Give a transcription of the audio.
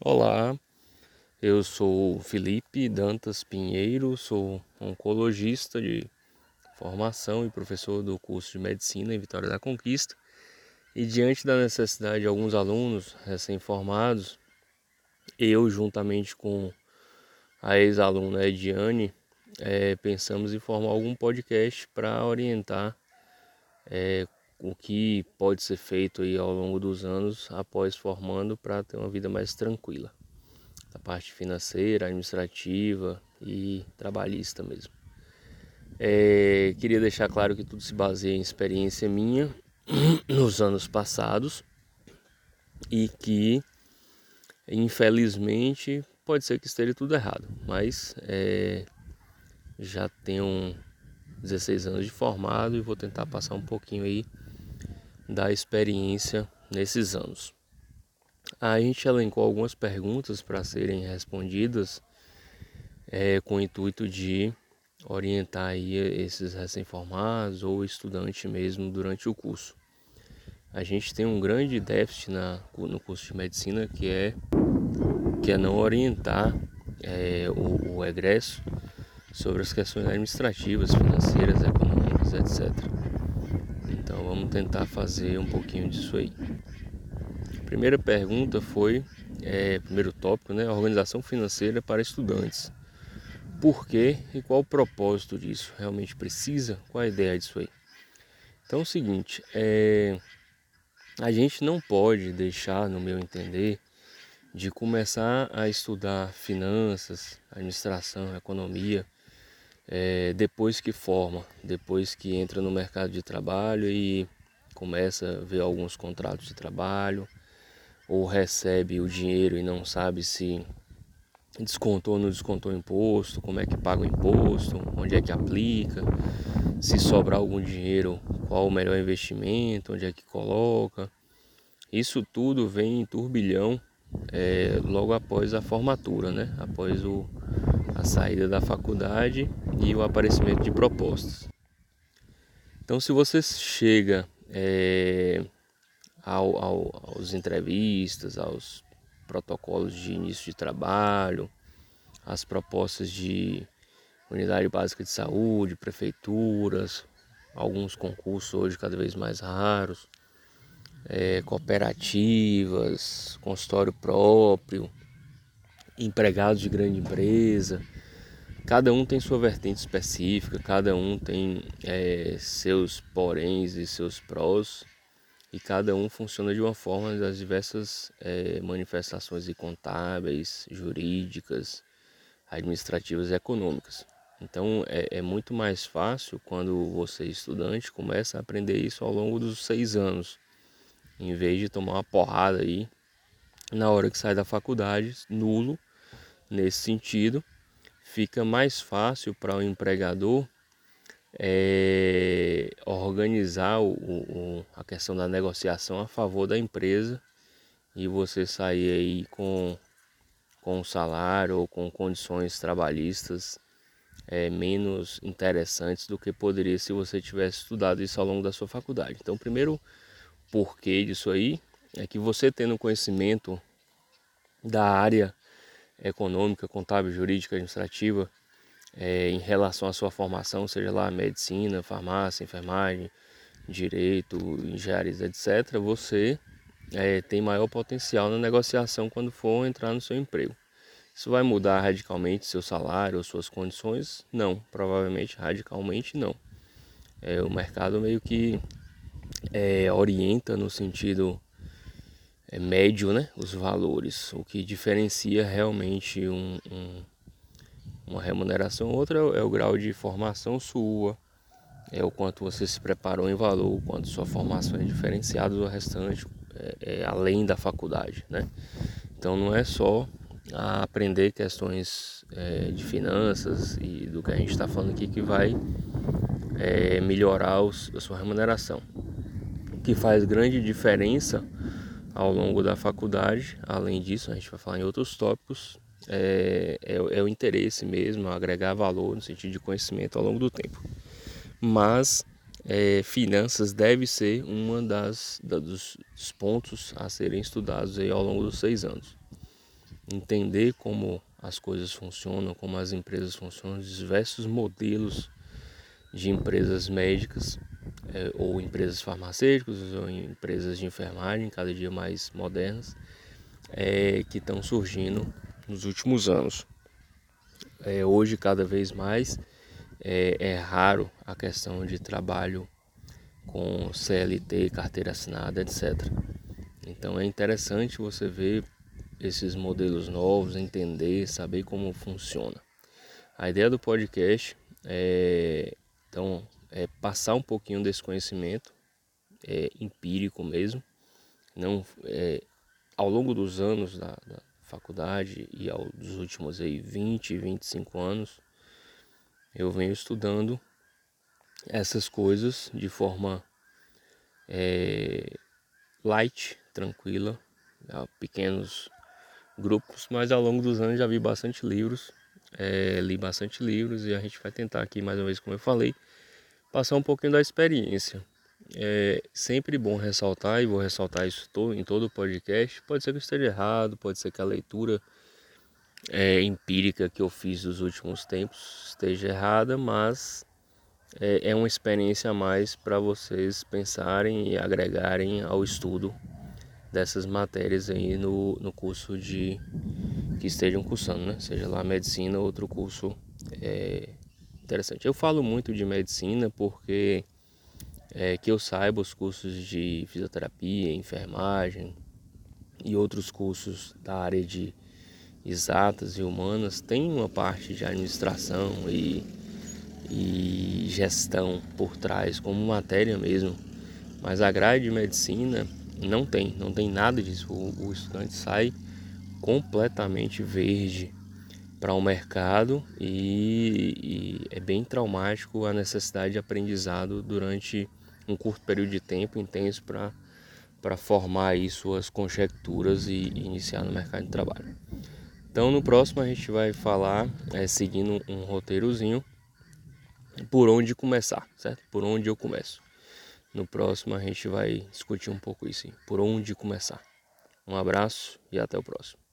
Olá, eu sou Felipe Dantas Pinheiro, sou oncologista de formação e professor do curso de medicina em Vitória da Conquista. E diante da necessidade de alguns alunos recém-formados, eu, juntamente com a ex-aluna Ediane, é, pensamos em formar algum podcast para orientar é, o que pode ser feito aí ao longo dos anos após formando para ter uma vida mais tranquila. A parte financeira, administrativa e trabalhista mesmo. É, queria deixar claro que tudo se baseia em experiência minha nos anos passados e que infelizmente pode ser que esteja tudo errado, mas é, já tenho 16 anos de formado e vou tentar passar um pouquinho aí da experiência nesses anos. A gente elencou algumas perguntas para serem respondidas é, com o intuito de orientar aí esses recém-formados ou estudantes mesmo durante o curso. A gente tem um grande déficit na, no curso de medicina que é, que é não orientar é, o, o egresso sobre as questões administrativas, financeiras, econômicas, etc. Então vamos tentar fazer um pouquinho disso aí. A primeira pergunta foi, é, primeiro tópico, né? Organização financeira para estudantes. Por quê e qual o propósito disso? Realmente precisa? Qual a ideia disso aí? Então é o seguinte, é, a gente não pode deixar, no meu entender, de começar a estudar finanças, administração, economia, é, depois que forma, depois que entra no mercado de trabalho e começa a ver alguns contratos de trabalho, ou recebe o dinheiro e não sabe se descontou ou não descontou o imposto, como é que paga o imposto, onde é que aplica, se sobrar algum dinheiro, qual o melhor investimento, onde é que coloca. Isso tudo vem em turbilhão é, logo após a formatura, né? após o, saída da faculdade e o aparecimento de propostas. Então, se você chega é, ao, ao, aos entrevistas, aos protocolos de início de trabalho, às propostas de unidade básica de saúde, prefeituras, alguns concursos hoje cada vez mais raros, é, cooperativas, consultório próprio, empregados de grande empresa. Cada um tem sua vertente específica, cada um tem é, seus poréns e seus prós, e cada um funciona de uma forma das diversas é, manifestações contábeis, jurídicas, administrativas e econômicas. Então é, é, muito mais fácil quando você, estudante, começa a aprender isso ao longo dos seis anos, em vez de tomar uma porrada aí na hora que sai da faculdade, nulo nesse sentido, fica mais fácil para o empregador é, organizar o, o, a questão da negociação a favor da empresa e você sair aí com, com salário ou com condições trabalhistas é, menos interessantes do que poderia se você tivesse estudado isso ao longo da sua faculdade. Então, primeiro porquê disso aí é que você tendo conhecimento da área econômica, contábil, jurídica, administrativa, é, em relação à sua formação, seja lá medicina, farmácia, enfermagem, direito, engenharia, etc., você é, tem maior potencial na negociação quando for entrar no seu emprego. Isso vai mudar radicalmente seu salário ou suas condições? Não, provavelmente radicalmente não. É, o mercado meio que é, orienta no sentido médio né, os valores, o que diferencia realmente um, um, uma remuneração. Outra é, é o grau de formação sua, é o quanto você se preparou em valor, o quanto sua formação é diferenciada do restante, é, é além da faculdade. Né? Então não é só aprender questões é, de finanças e do que a gente está falando aqui que vai é, melhorar os, a sua remuneração. O que faz grande diferença ao longo da faculdade. Além disso, a gente vai falar em outros tópicos. É, é, é, o interesse mesmo, agregar valor no sentido de conhecimento ao longo do tempo. Mas é, finanças deve ser uma das, da, dos, pontos a serem estudados aí ao longo dos seis anos. entender como as coisas funcionam, como as empresas funcionam, diversos modelos de empresas médicas é, ou empresas farmacêuticas ou empresas de enfermagem, cada dia mais modernas, é, que estão surgindo nos últimos anos. É, hoje, cada vez mais, é, é raro a questão de trabalho com CLT, carteira assinada, etc. Então é interessante você ver esses modelos novos, entender, saber como funciona. A ideia do podcast é, então, é passar um pouquinho desse conhecimento é, empírico mesmo, não é, ao longo dos anos da, da faculdade e ao dos últimos aí 20, 25 anos, eu venho estudando essas coisas de forma é, light, tranquila, pequenos grupos, mas ao longo dos anos já vi bastante livros, é, li bastante livros e a gente vai tentar aqui mais uma vez, como eu falei, passar um pouquinho da experiência. É sempre bom ressaltar, e vou ressaltar isso em todo o podcast. Pode ser que eu esteja errado, pode ser que a leitura é, empírica que eu fiz nos últimos tempos esteja errada, mas é, é uma experiência a mais para vocês pensarem e agregarem ao estudo dessas matérias aí no, no curso de que estejam cursando, né? Seja lá medicina ou outro curso é, interessante. Eu falo muito de medicina porque é, que eu saiba os cursos de fisioterapia, enfermagem e outros cursos da área de exatas e humanas tem uma parte de administração e, e gestão por trás como matéria mesmo, mas a grade de medicina não tem, não tem nada disso. O, o estudante sai completamente verde para o um mercado e, e, é bem traumático a necessidade de aprendizado durante um curto período de tempo intenso para para formar aí suas conjecturas e, iniciar no mercado de trabalho. Então no próximo a gente vai falar, é, seguindo um roteirozinho, por onde começar, certo? Por onde eu começo. No próximo a gente vai discutir um pouco isso, por onde começar. Um abraço e até o próximo.